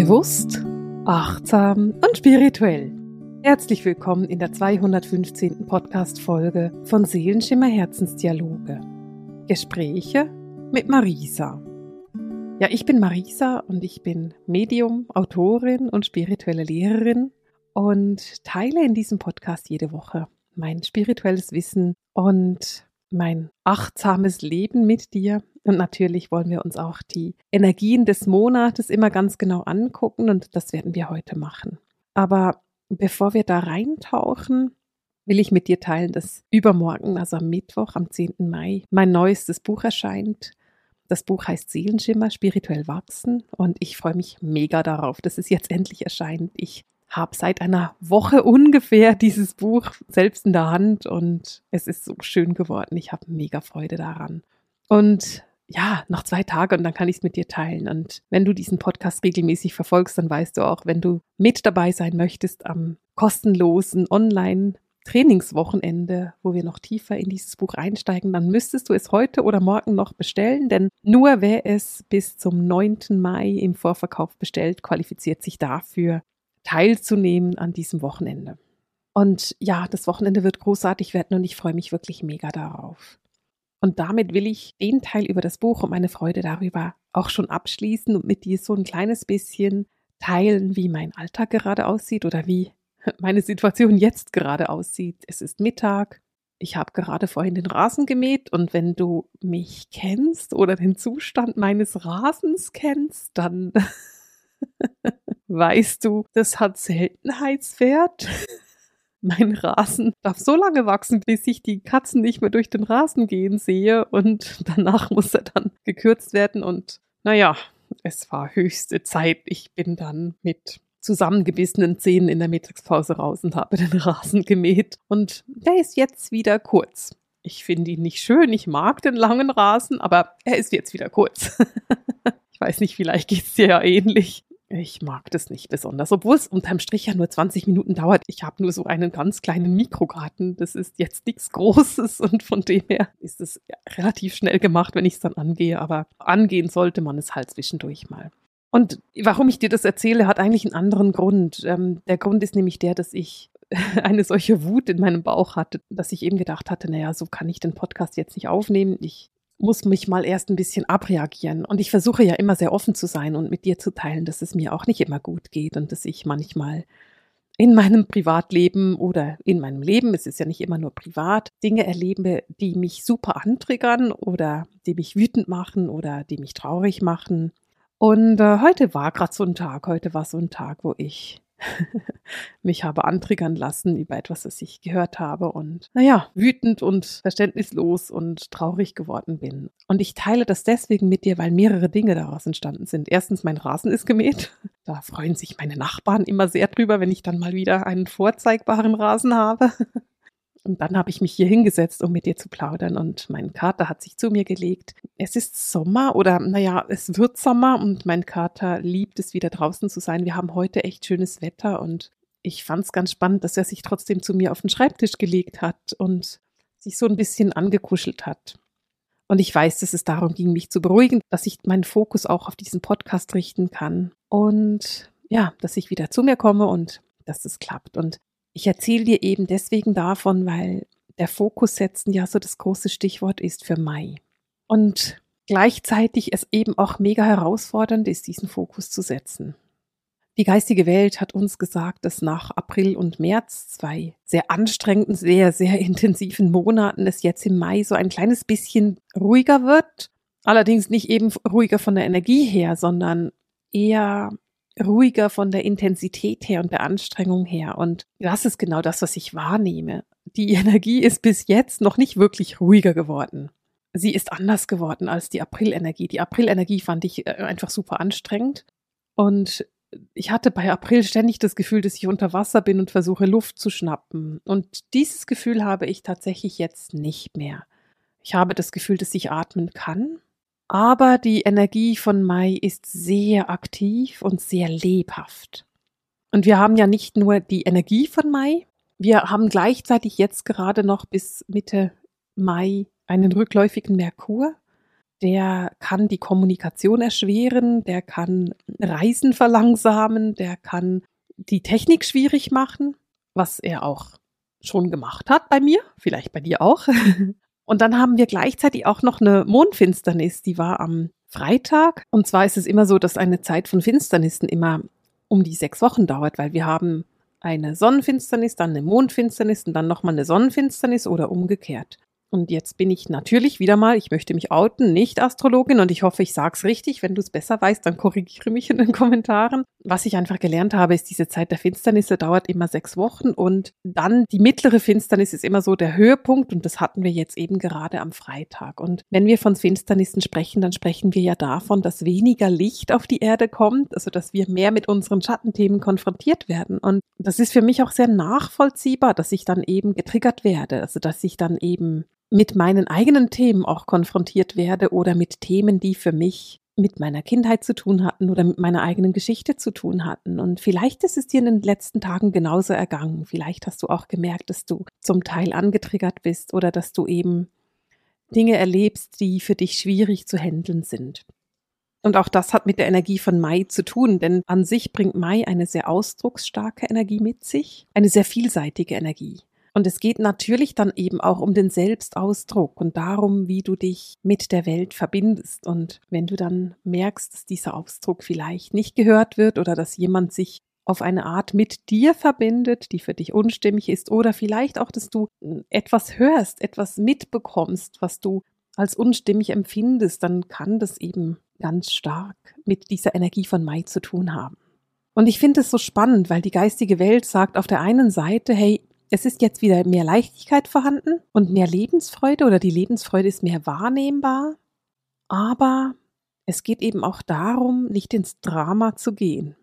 Bewusst, achtsam und spirituell. Herzlich willkommen in der 215. Podcast-Folge von Seelenschimmer Herzensdialoge. Gespräche mit Marisa. Ja, ich bin Marisa und ich bin Medium, Autorin und spirituelle Lehrerin und teile in diesem Podcast jede Woche mein spirituelles Wissen und mein achtsames Leben mit dir und natürlich wollen wir uns auch die Energien des Monates immer ganz genau angucken und das werden wir heute machen. Aber bevor wir da reintauchen, will ich mit dir teilen, dass übermorgen, also am Mittwoch, am 10. Mai, mein neuestes Buch erscheint. Das Buch heißt Seelenschimmer, spirituell wachsen und ich freue mich mega darauf, dass es jetzt endlich erscheint. Ich habe seit einer Woche ungefähr dieses Buch selbst in der Hand und es ist so schön geworden. Ich habe mega Freude daran. Und ja, noch zwei Tage und dann kann ich es mit dir teilen. Und wenn du diesen Podcast regelmäßig verfolgst, dann weißt du auch, wenn du mit dabei sein möchtest am kostenlosen Online Trainingswochenende, wo wir noch tiefer in dieses Buch einsteigen, dann müsstest du es heute oder morgen noch bestellen, denn nur wer es bis zum 9. Mai im Vorverkauf bestellt, qualifiziert sich dafür, teilzunehmen an diesem Wochenende. Und ja, das Wochenende wird großartig werden und ich freue mich wirklich mega darauf. Und damit will ich den Teil über das Buch und meine Freude darüber auch schon abschließen und mit dir so ein kleines bisschen teilen, wie mein Alltag gerade aussieht oder wie meine Situation jetzt gerade aussieht. Es ist Mittag. Ich habe gerade vorhin den Rasen gemäht und wenn du mich kennst oder den Zustand meines Rasens kennst, dann weißt du, das hat Seltenheitswert. mein Rasen darf so lange wachsen, bis ich die Katzen nicht mehr durch den Rasen gehen sehe und danach muss er dann gekürzt werden und naja, es war höchste Zeit. Ich bin dann mit zusammengebissenen Zähnen in der Mittagspause raus und habe den Rasen gemäht und der ist jetzt wieder kurz. Ich finde ihn nicht schön, ich mag den langen Rasen, aber er ist jetzt wieder kurz. ich weiß nicht, vielleicht geht es dir ja ähnlich. Ich mag das nicht besonders, obwohl es unterm Strich ja nur 20 Minuten dauert. Ich habe nur so einen ganz kleinen Mikrogarten. Das ist jetzt nichts Großes und von dem her ist es relativ schnell gemacht, wenn ich es dann angehe. Aber angehen sollte man es halt zwischendurch mal. Und warum ich dir das erzähle, hat eigentlich einen anderen Grund. Ähm, der Grund ist nämlich der, dass ich eine solche Wut in meinem Bauch hatte, dass ich eben gedacht hatte, naja, so kann ich den Podcast jetzt nicht aufnehmen. Ich muss mich mal erst ein bisschen abreagieren. Und ich versuche ja immer sehr offen zu sein und mit dir zu teilen, dass es mir auch nicht immer gut geht und dass ich manchmal in meinem Privatleben oder in meinem Leben, es ist ja nicht immer nur privat, Dinge erlebe, die mich super antriggern oder die mich wütend machen oder die mich traurig machen. Und äh, heute war gerade so ein Tag, heute war so ein Tag, wo ich mich habe antriggern lassen über etwas, das ich gehört habe und naja, wütend und verständnislos und traurig geworden bin. Und ich teile das deswegen mit dir, weil mehrere Dinge daraus entstanden sind. Erstens, mein Rasen ist gemäht. Da freuen sich meine Nachbarn immer sehr drüber, wenn ich dann mal wieder einen vorzeigbaren Rasen habe. Und dann habe ich mich hier hingesetzt, um mit dir zu plaudern und mein Kater hat sich zu mir gelegt. Es ist Sommer oder naja, es wird Sommer und mein Kater liebt es wieder draußen zu sein. Wir haben heute echt schönes Wetter und ich fand es ganz spannend, dass er sich trotzdem zu mir auf den Schreibtisch gelegt hat und sich so ein bisschen angekuschelt hat. Und ich weiß, dass es darum ging, mich zu beruhigen, dass ich meinen Fokus auch auf diesen Podcast richten kann und ja, dass ich wieder zu mir komme und dass es klappt. Und ich erzähle dir eben deswegen davon, weil der Fokus setzen ja so das große Stichwort ist für Mai. Und gleichzeitig es eben auch mega herausfordernd ist, diesen Fokus zu setzen. Die geistige Welt hat uns gesagt, dass nach April und März, zwei sehr anstrengenden, sehr, sehr intensiven Monaten, es jetzt im Mai so ein kleines bisschen ruhiger wird. Allerdings nicht eben ruhiger von der Energie her, sondern eher ruhiger von der Intensität her und der Anstrengung her. Und das ist genau das, was ich wahrnehme. Die Energie ist bis jetzt noch nicht wirklich ruhiger geworden. Sie ist anders geworden als die Aprilenergie. Die Aprilenergie fand ich äh, einfach super anstrengend. Und ich hatte bei April ständig das Gefühl, dass ich unter Wasser bin und versuche Luft zu schnappen. Und dieses Gefühl habe ich tatsächlich jetzt nicht mehr. Ich habe das Gefühl, dass ich atmen kann aber die Energie von Mai ist sehr aktiv und sehr lebhaft. Und wir haben ja nicht nur die Energie von Mai, wir haben gleichzeitig jetzt gerade noch bis Mitte Mai einen rückläufigen Merkur. der kann die Kommunikation erschweren, der kann Reisen verlangsamen, der kann die Technik schwierig machen, was er auch schon gemacht hat bei mir, vielleicht bei dir auch. Und dann haben wir gleichzeitig auch noch eine Mondfinsternis, die war am Freitag. Und zwar ist es immer so, dass eine Zeit von Finsternissen immer um die sechs Wochen dauert, weil wir haben eine Sonnenfinsternis, dann eine Mondfinsternis und dann nochmal eine Sonnenfinsternis oder umgekehrt. Und jetzt bin ich natürlich wieder mal, ich möchte mich outen, nicht Astrologin und ich hoffe, ich sag's richtig. Wenn du es besser weißt, dann korrigiere mich in den Kommentaren. Was ich einfach gelernt habe, ist, diese Zeit der Finsternisse dauert immer sechs Wochen und dann die mittlere Finsternis ist immer so der Höhepunkt und das hatten wir jetzt eben gerade am Freitag. Und wenn wir von Finsternissen sprechen, dann sprechen wir ja davon, dass weniger Licht auf die Erde kommt, also dass wir mehr mit unseren Schattenthemen konfrontiert werden. Und das ist für mich auch sehr nachvollziehbar, dass ich dann eben getriggert werde, also dass ich dann eben mit meinen eigenen Themen auch konfrontiert werde oder mit Themen, die für mich mit meiner Kindheit zu tun hatten oder mit meiner eigenen Geschichte zu tun hatten. Und vielleicht ist es dir in den letzten Tagen genauso ergangen. Vielleicht hast du auch gemerkt, dass du zum Teil angetriggert bist oder dass du eben Dinge erlebst, die für dich schwierig zu handeln sind. Und auch das hat mit der Energie von Mai zu tun, denn an sich bringt Mai eine sehr ausdrucksstarke Energie mit sich, eine sehr vielseitige Energie. Und es geht natürlich dann eben auch um den Selbstausdruck und darum, wie du dich mit der Welt verbindest. Und wenn du dann merkst, dass dieser Ausdruck vielleicht nicht gehört wird oder dass jemand sich auf eine Art mit dir verbindet, die für dich unstimmig ist, oder vielleicht auch, dass du hm, etwas hörst, etwas mitbekommst, was du als unstimmig empfindest, dann kann das eben ganz stark mit dieser Energie von Mai zu tun haben. Und ich finde es so spannend, weil die geistige Welt sagt auf der einen Seite, hey, es ist jetzt wieder mehr Leichtigkeit vorhanden und mehr Lebensfreude oder die Lebensfreude ist mehr wahrnehmbar. Aber es geht eben auch darum, nicht ins Drama zu gehen.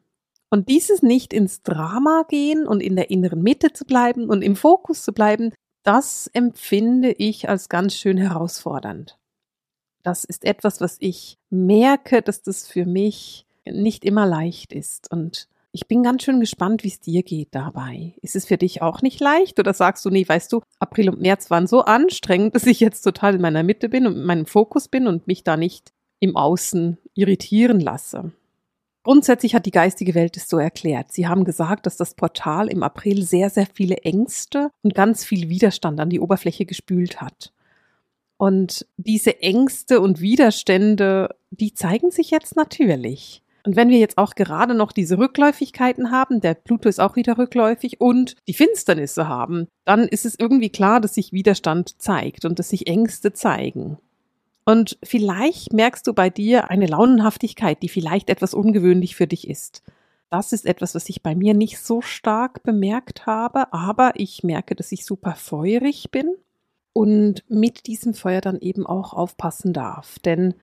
Und dieses nicht ins Drama gehen und in der inneren Mitte zu bleiben und im Fokus zu bleiben, das empfinde ich als ganz schön herausfordernd. Das ist etwas, was ich merke, dass das für mich nicht immer leicht ist. Und ich bin ganz schön gespannt, wie es dir geht dabei. Ist es für dich auch nicht leicht oder sagst du, nee, weißt du, April und März waren so anstrengend, dass ich jetzt total in meiner Mitte bin und in meinem Fokus bin und mich da nicht im Außen irritieren lasse? Grundsätzlich hat die geistige Welt es so erklärt. Sie haben gesagt, dass das Portal im April sehr, sehr viele Ängste und ganz viel Widerstand an die Oberfläche gespült hat. Und diese Ängste und Widerstände, die zeigen sich jetzt natürlich. Und wenn wir jetzt auch gerade noch diese Rückläufigkeiten haben, der Pluto ist auch wieder rückläufig und die Finsternisse haben, dann ist es irgendwie klar, dass sich Widerstand zeigt und dass sich Ängste zeigen. Und vielleicht merkst du bei dir eine Launenhaftigkeit, die vielleicht etwas ungewöhnlich für dich ist. Das ist etwas, was ich bei mir nicht so stark bemerkt habe, aber ich merke, dass ich super feurig bin und mit diesem Feuer dann eben auch aufpassen darf. Denn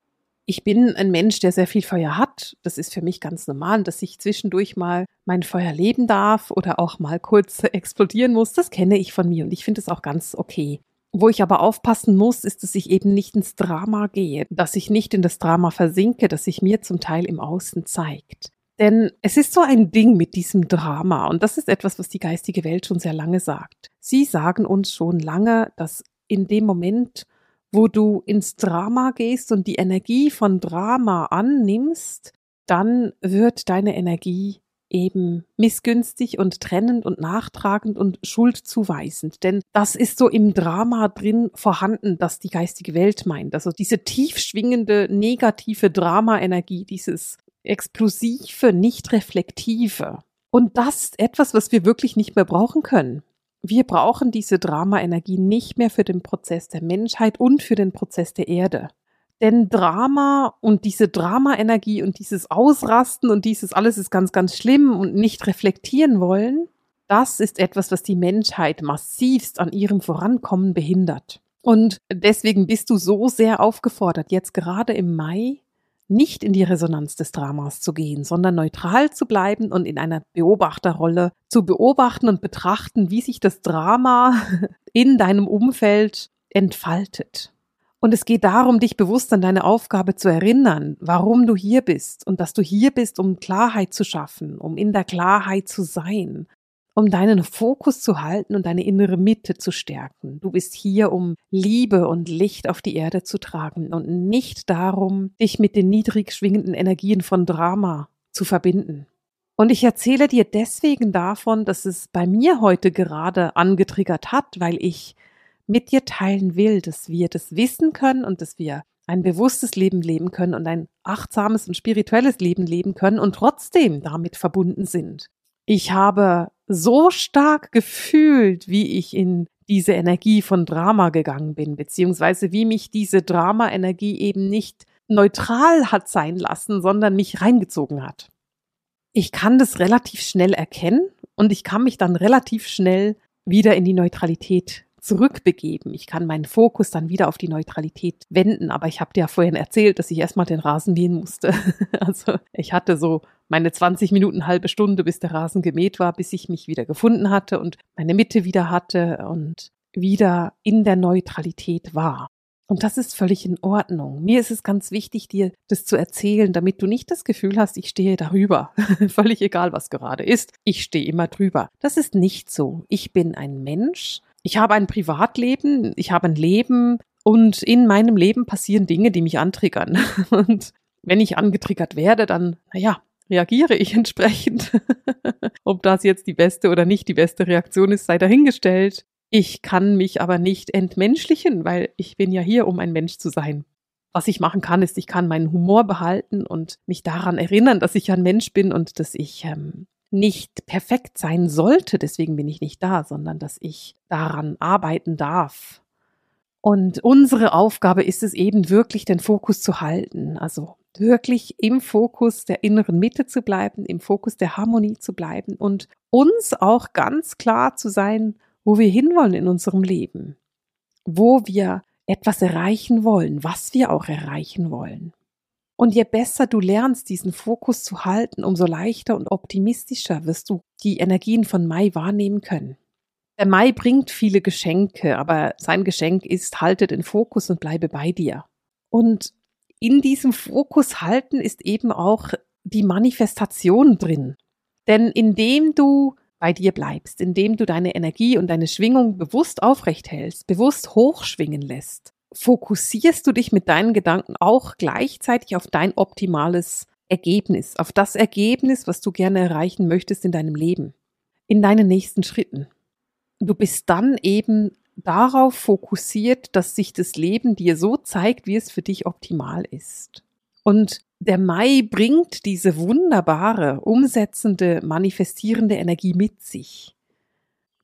ich bin ein Mensch, der sehr viel Feuer hat. Das ist für mich ganz normal, dass ich zwischendurch mal mein Feuer leben darf oder auch mal kurz explodieren muss. Das kenne ich von mir und ich finde es auch ganz okay. Wo ich aber aufpassen muss, ist, dass ich eben nicht ins Drama gehe, dass ich nicht in das Drama versinke, das sich mir zum Teil im Außen zeigt. Denn es ist so ein Ding mit diesem Drama und das ist etwas, was die geistige Welt schon sehr lange sagt. Sie sagen uns schon lange, dass in dem Moment, wo du ins Drama gehst und die Energie von Drama annimmst, dann wird deine Energie eben missgünstig und trennend und nachtragend und schuldzuweisend. Denn das ist so im Drama drin vorhanden, dass die geistige Welt meint. Also diese tief schwingende, negative Drama-Energie, dieses explosive, nicht reflektive. Und das ist etwas, was wir wirklich nicht mehr brauchen können wir brauchen diese Drama-Energie nicht mehr für den Prozess der Menschheit und für den Prozess der Erde. Denn Drama und diese Drama-Energie und dieses Ausrasten und dieses alles ist ganz, ganz schlimm und nicht reflektieren wollen, das ist etwas, was die Menschheit massivst an ihrem Vorankommen behindert. Und deswegen bist du so sehr aufgefordert, jetzt gerade im Mai nicht in die Resonanz des Dramas zu gehen, sondern neutral zu bleiben und in einer Beobachterrolle zu beobachten und betrachten, wie sich das Drama in deinem Umfeld entfaltet. Und es geht darum, dich bewusst an deine Aufgabe zu erinnern, warum du hier bist und dass du hier bist, um Klarheit zu schaffen, um in der Klarheit zu sein. Um deinen Fokus zu halten und deine innere Mitte zu stärken. Du bist hier, um Liebe und Licht auf die Erde zu tragen und nicht darum, dich mit den niedrig schwingenden Energien von Drama zu verbinden. Und ich erzähle dir deswegen davon, dass es bei mir heute gerade angetriggert hat, weil ich mit dir teilen will, dass wir das wissen können und dass wir ein bewusstes Leben leben können und ein achtsames und spirituelles Leben leben können und trotzdem damit verbunden sind. Ich habe so stark gefühlt, wie ich in diese Energie von Drama gegangen bin, beziehungsweise wie mich diese Drama-Energie eben nicht neutral hat sein lassen, sondern mich reingezogen hat. Ich kann das relativ schnell erkennen und ich kann mich dann relativ schnell wieder in die Neutralität zurückbegeben. Ich kann meinen Fokus dann wieder auf die Neutralität wenden. Aber ich habe dir ja vorhin erzählt, dass ich erstmal den Rasen mähen musste. Also ich hatte so meine 20 Minuten, halbe Stunde, bis der Rasen gemäht war, bis ich mich wieder gefunden hatte und meine Mitte wieder hatte und wieder in der Neutralität war. Und das ist völlig in Ordnung. Mir ist es ganz wichtig, dir das zu erzählen, damit du nicht das Gefühl hast, ich stehe darüber. völlig egal, was gerade ist. Ich stehe immer drüber. Das ist nicht so. Ich bin ein Mensch ich habe ein Privatleben, ich habe ein Leben und in meinem Leben passieren Dinge, die mich antriggern. Und wenn ich angetriggert werde, dann, naja, reagiere ich entsprechend. Ob das jetzt die beste oder nicht die beste Reaktion ist, sei dahingestellt. Ich kann mich aber nicht entmenschlichen, weil ich bin ja hier, um ein Mensch zu sein. Was ich machen kann, ist, ich kann meinen Humor behalten und mich daran erinnern, dass ich ein Mensch bin und dass ich ähm, nicht perfekt sein sollte, deswegen bin ich nicht da, sondern dass ich daran arbeiten darf. Und unsere Aufgabe ist es eben wirklich, den Fokus zu halten, also wirklich im Fokus der inneren Mitte zu bleiben, im Fokus der Harmonie zu bleiben und uns auch ganz klar zu sein, wo wir hinwollen in unserem Leben, wo wir etwas erreichen wollen, was wir auch erreichen wollen. Und je besser du lernst, diesen Fokus zu halten, umso leichter und optimistischer wirst du die Energien von Mai wahrnehmen können. Der Mai bringt viele Geschenke, aber sein Geschenk ist, halte den Fokus und bleibe bei dir. Und in diesem Fokus halten ist eben auch die Manifestation drin. Denn indem du bei dir bleibst, indem du deine Energie und deine Schwingung bewusst aufrecht hältst, bewusst hochschwingen lässt, fokussierst du dich mit deinen Gedanken auch gleichzeitig auf dein optimales Ergebnis, auf das Ergebnis, was du gerne erreichen möchtest in deinem Leben, in deinen nächsten Schritten. Du bist dann eben darauf fokussiert, dass sich das Leben dir so zeigt, wie es für dich optimal ist. Und der Mai bringt diese wunderbare, umsetzende, manifestierende Energie mit sich.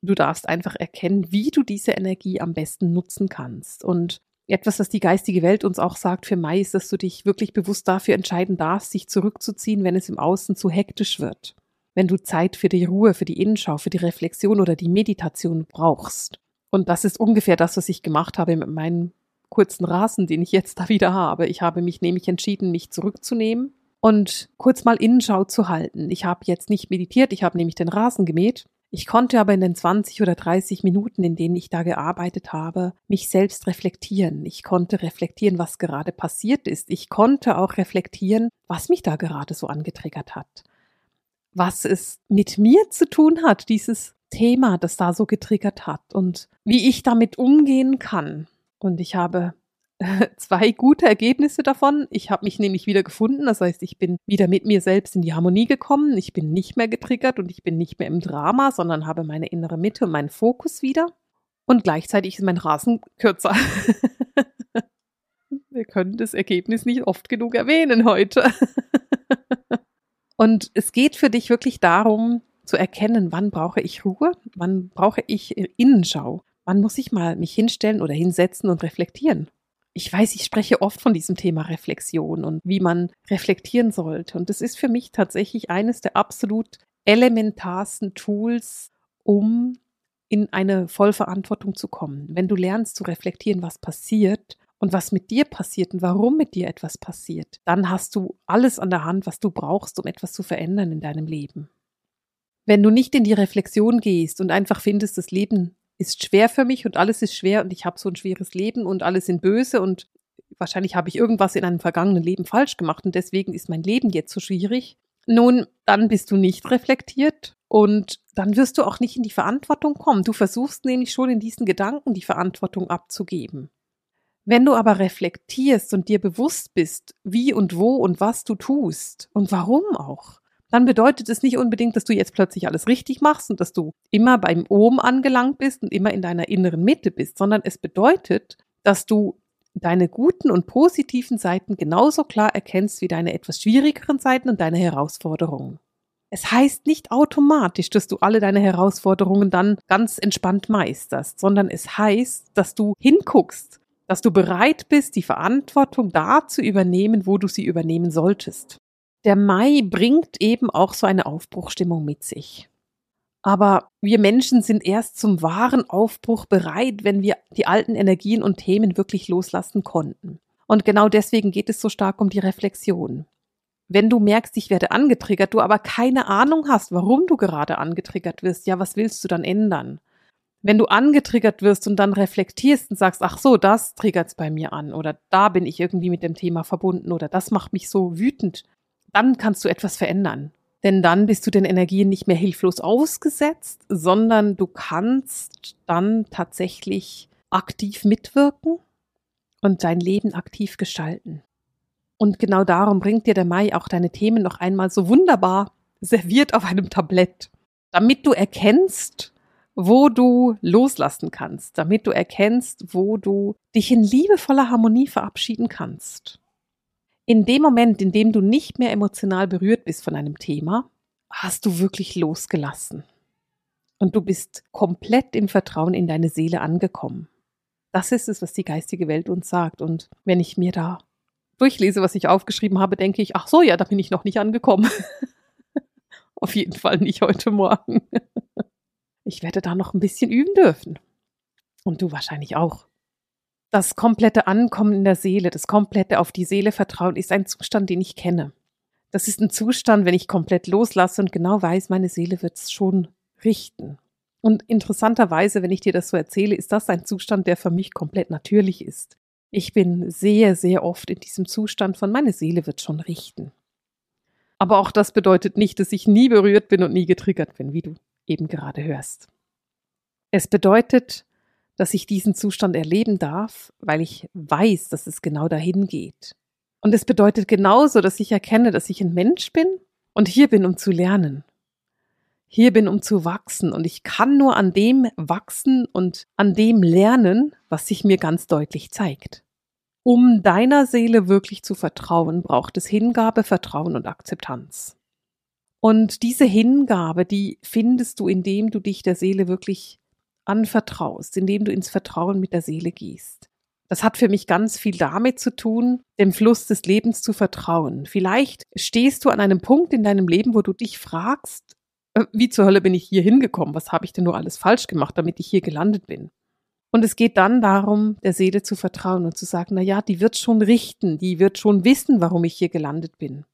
Du darfst einfach erkennen, wie du diese Energie am besten nutzen kannst. Und etwas, was die geistige Welt uns auch sagt für Mai, ist, dass du dich wirklich bewusst dafür entscheiden darfst, sich zurückzuziehen, wenn es im Außen zu hektisch wird. Wenn du Zeit für die Ruhe, für die Innenschau, für die Reflexion oder die Meditation brauchst. Und das ist ungefähr das, was ich gemacht habe mit meinem kurzen Rasen, den ich jetzt da wieder habe. Ich habe mich nämlich entschieden, mich zurückzunehmen und kurz mal Innenschau zu halten. Ich habe jetzt nicht meditiert, ich habe nämlich den Rasen gemäht ich konnte aber in den 20 oder 30 Minuten, in denen ich da gearbeitet habe, mich selbst reflektieren. Ich konnte reflektieren, was gerade passiert ist. Ich konnte auch reflektieren, was mich da gerade so angetriggert hat. Was es mit mir zu tun hat, dieses Thema, das da so getriggert hat und wie ich damit umgehen kann. Und ich habe zwei gute Ergebnisse davon. Ich habe mich nämlich wieder gefunden. Das heißt, ich bin wieder mit mir selbst in die Harmonie gekommen. Ich bin nicht mehr getriggert und ich bin nicht mehr im Drama, sondern habe meine innere Mitte und meinen Fokus wieder. Und gleichzeitig ist mein Rasen kürzer. Wir können das Ergebnis nicht oft genug erwähnen heute. und es geht für dich wirklich darum, zu erkennen, wann brauche ich Ruhe, wann brauche ich Innenschau, wann muss ich mal mich hinstellen oder hinsetzen und reflektieren ich weiß, ich spreche oft von diesem Thema Reflexion und wie man reflektieren sollte. Und das ist für mich tatsächlich eines der absolut elementarsten Tools, um in eine Vollverantwortung zu kommen. Wenn du lernst zu reflektieren, was passiert und was mit dir passiert und warum mit dir etwas passiert, dann hast du alles an der Hand, was du brauchst, um etwas zu verändern in deinem Leben. Wenn du nicht in die Reflexion gehst und einfach findest, das Leben ist schwer für mich und alles ist schwer und ich habe so ein schweres Leben und alle sind böse und wahrscheinlich habe ich irgendwas in einem vergangenen Leben falsch gemacht und deswegen ist mein Leben jetzt so schwierig. Nun, dann bist du nicht reflektiert und dann wirst du auch nicht in die Verantwortung kommen. Du versuchst nämlich schon in diesen Gedanken die Verantwortung abzugeben. Wenn du aber reflektierst und dir bewusst bist, wie und wo und was du tust und warum auch, dann bedeutet es nicht unbedingt, dass du jetzt plötzlich alles richtig machst und dass du immer beim Ohm angelangt bist und immer in deiner inneren Mitte bist, sondern es bedeutet, dass du deine guten und positiven Seiten genauso klar erkennst wie deine etwas schwierigeren Seiten und deine Herausforderungen. Es heißt nicht automatisch, dass du alle deine Herausforderungen dann ganz entspannt meisterst, sondern es heißt, dass du hinguckst, dass du bereit bist, die Verantwortung da zu übernehmen, wo du sie übernehmen solltest. Der Mai bringt eben auch so eine Aufbruchstimmung mit sich. Aber wir Menschen sind erst zum wahren Aufbruch bereit, wenn wir die alten Energien und Themen wirklich loslassen konnten. Und genau deswegen geht es so stark um die Reflexion. Wenn du merkst, ich werde angetriggert, du aber keine Ahnung hast, warum du gerade angetriggert wirst, ja, was willst du dann ändern? Wenn du angetriggert wirst und dann reflektierst und sagst, ach so, das triggert's bei mir an oder da bin ich irgendwie mit dem Thema verbunden oder das macht mich so wütend, dann kannst du etwas verändern. Denn dann bist du den Energien nicht mehr hilflos ausgesetzt, sondern du kannst dann tatsächlich aktiv mitwirken und dein Leben aktiv gestalten. Und genau darum bringt dir der Mai auch deine Themen noch einmal so wunderbar serviert auf einem Tablett, damit du erkennst, wo du loslassen kannst, damit du erkennst, wo du dich in liebevoller Harmonie verabschieden kannst in dem Moment, in dem du nicht mehr emotional berührt bist von einem Thema, hast du wirklich losgelassen. Und du bist komplett im Vertrauen in deine Seele angekommen. Das ist es, was die geistige Welt uns sagt. Und wenn ich mir da durchlese, was ich aufgeschrieben habe, denke ich, ach so, ja, da bin ich noch nicht angekommen. Auf jeden Fall nicht heute Morgen. ich werde da noch ein bisschen üben dürfen. Und du wahrscheinlich auch. Das komplette Ankommen in der Seele, das komplette auf die Seele vertrauen, ist ein Zustand, den ich kenne. Das ist ein Zustand, wenn ich komplett loslasse und genau weiß, meine Seele wird es schon richten. Und interessanterweise, wenn ich dir das so erzähle, ist das ein Zustand, der für mich komplett natürlich ist. Ich bin sehr, sehr oft in diesem Zustand von meine Seele wird schon richten. Aber auch das bedeutet nicht, dass ich nie berührt bin und nie getriggert bin, wie du eben gerade hörst. Es bedeutet, dass ich diesen Zustand erleben darf, weil ich weiß, dass es genau dahin geht. Und es bedeutet genauso, dass ich erkenne, dass ich ein Mensch bin und hier bin, um zu lernen. Hier bin, um zu wachsen. Und ich kann nur an dem wachsen und an dem lernen, was sich mir ganz deutlich zeigt. Um deiner Seele wirklich zu vertrauen, braucht es Hingabe, Vertrauen und Akzeptanz. Und diese Hingabe, die findest du, indem du dich der Seele wirklich anvertraust, indem du ins Vertrauen mit der Seele gehst. Das hat für mich ganz viel damit zu tun, dem Fluss des Lebens zu vertrauen. Vielleicht stehst du an einem Punkt in deinem Leben, wo du dich fragst, äh, wie zur Hölle bin ich hier hingekommen? Was habe ich denn nur alles falsch gemacht, damit ich hier gelandet bin? Und es geht dann darum, der Seele zu vertrauen und zu sagen, na ja, die wird schon richten, die wird schon wissen, warum ich hier gelandet bin.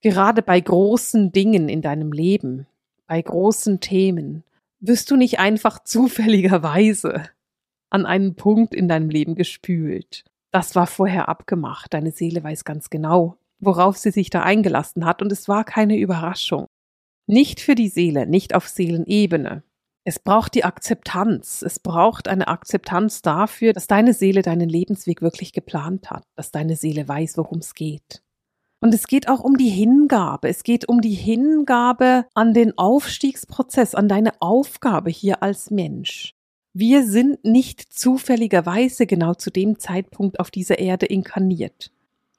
Gerade bei großen Dingen in deinem Leben, bei großen Themen, wirst du nicht einfach zufälligerweise an einen Punkt in deinem Leben gespült. Das war vorher abgemacht. Deine Seele weiß ganz genau, worauf sie sich da eingelassen hat, und es war keine Überraschung. Nicht für die Seele, nicht auf Seelenebene. Es braucht die Akzeptanz. Es braucht eine Akzeptanz dafür, dass deine Seele deinen Lebensweg wirklich geplant hat, dass deine Seele weiß, worum es geht. Und es geht auch um die Hingabe. Es geht um die Hingabe an den Aufstiegsprozess, an deine Aufgabe hier als Mensch. Wir sind nicht zufälligerweise genau zu dem Zeitpunkt auf dieser Erde inkarniert.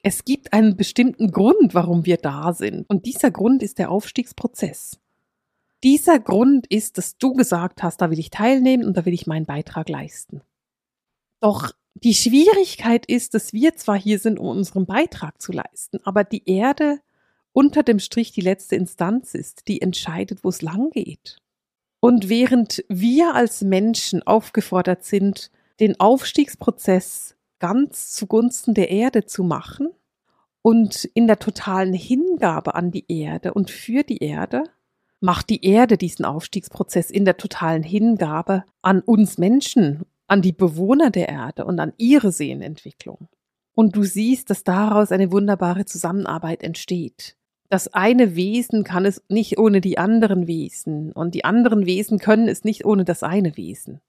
Es gibt einen bestimmten Grund, warum wir da sind. Und dieser Grund ist der Aufstiegsprozess. Dieser Grund ist, dass du gesagt hast, da will ich teilnehmen und da will ich meinen Beitrag leisten. Doch die Schwierigkeit ist, dass wir zwar hier sind, um unseren Beitrag zu leisten, aber die Erde unter dem Strich die letzte Instanz ist, die entscheidet, wo es lang geht. Und während wir als Menschen aufgefordert sind, den Aufstiegsprozess ganz zugunsten der Erde zu machen und in der totalen Hingabe an die Erde und für die Erde, macht die Erde diesen Aufstiegsprozess in der totalen Hingabe an uns Menschen an die Bewohner der Erde und an ihre Seenentwicklung. Und du siehst, dass daraus eine wunderbare Zusammenarbeit entsteht. Das eine Wesen kann es nicht ohne die anderen Wesen und die anderen Wesen können es nicht ohne das eine Wesen.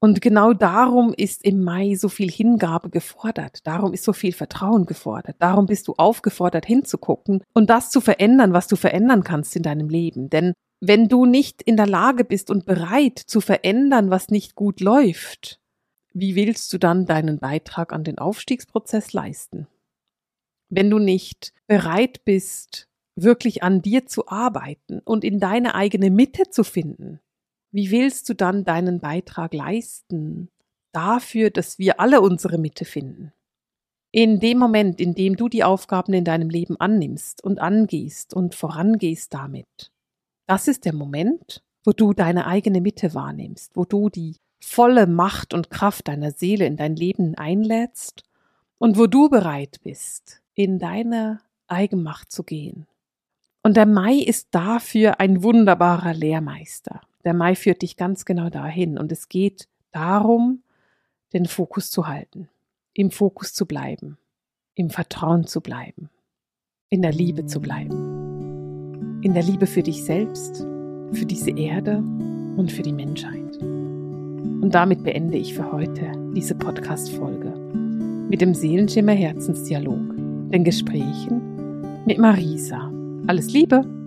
Und genau darum ist im Mai so viel Hingabe gefordert. Darum ist so viel Vertrauen gefordert. Darum bist du aufgefordert hinzugucken und das zu verändern, was du verändern kannst in deinem Leben. Denn wenn du nicht in der Lage bist und bereit zu verändern, was nicht gut läuft, wie willst du dann deinen Beitrag an den Aufstiegsprozess leisten? Wenn du nicht bereit bist, wirklich an dir zu arbeiten und in deine eigene Mitte zu finden, wie willst du dann deinen Beitrag leisten dafür, dass wir alle unsere Mitte finden? In dem Moment, in dem du die Aufgaben in deinem Leben annimmst und angehst und vorangehst damit, das ist der Moment, wo du deine eigene Mitte wahrnimmst, wo du die volle Macht und Kraft deiner Seele in dein Leben einlädst und wo du bereit bist, in deine Eigenmacht zu gehen. Und der Mai ist dafür ein wunderbarer Lehrmeister. Der Mai führt dich ganz genau dahin. Und es geht darum, den Fokus zu halten, im Fokus zu bleiben, im Vertrauen zu bleiben, in der Liebe zu bleiben. In der Liebe für dich selbst, für diese Erde und für die Menschheit. Und damit beende ich für heute diese Podcast-Folge mit dem Seelenschimmer Herzensdialog, den Gesprächen mit Marisa. Alles Liebe!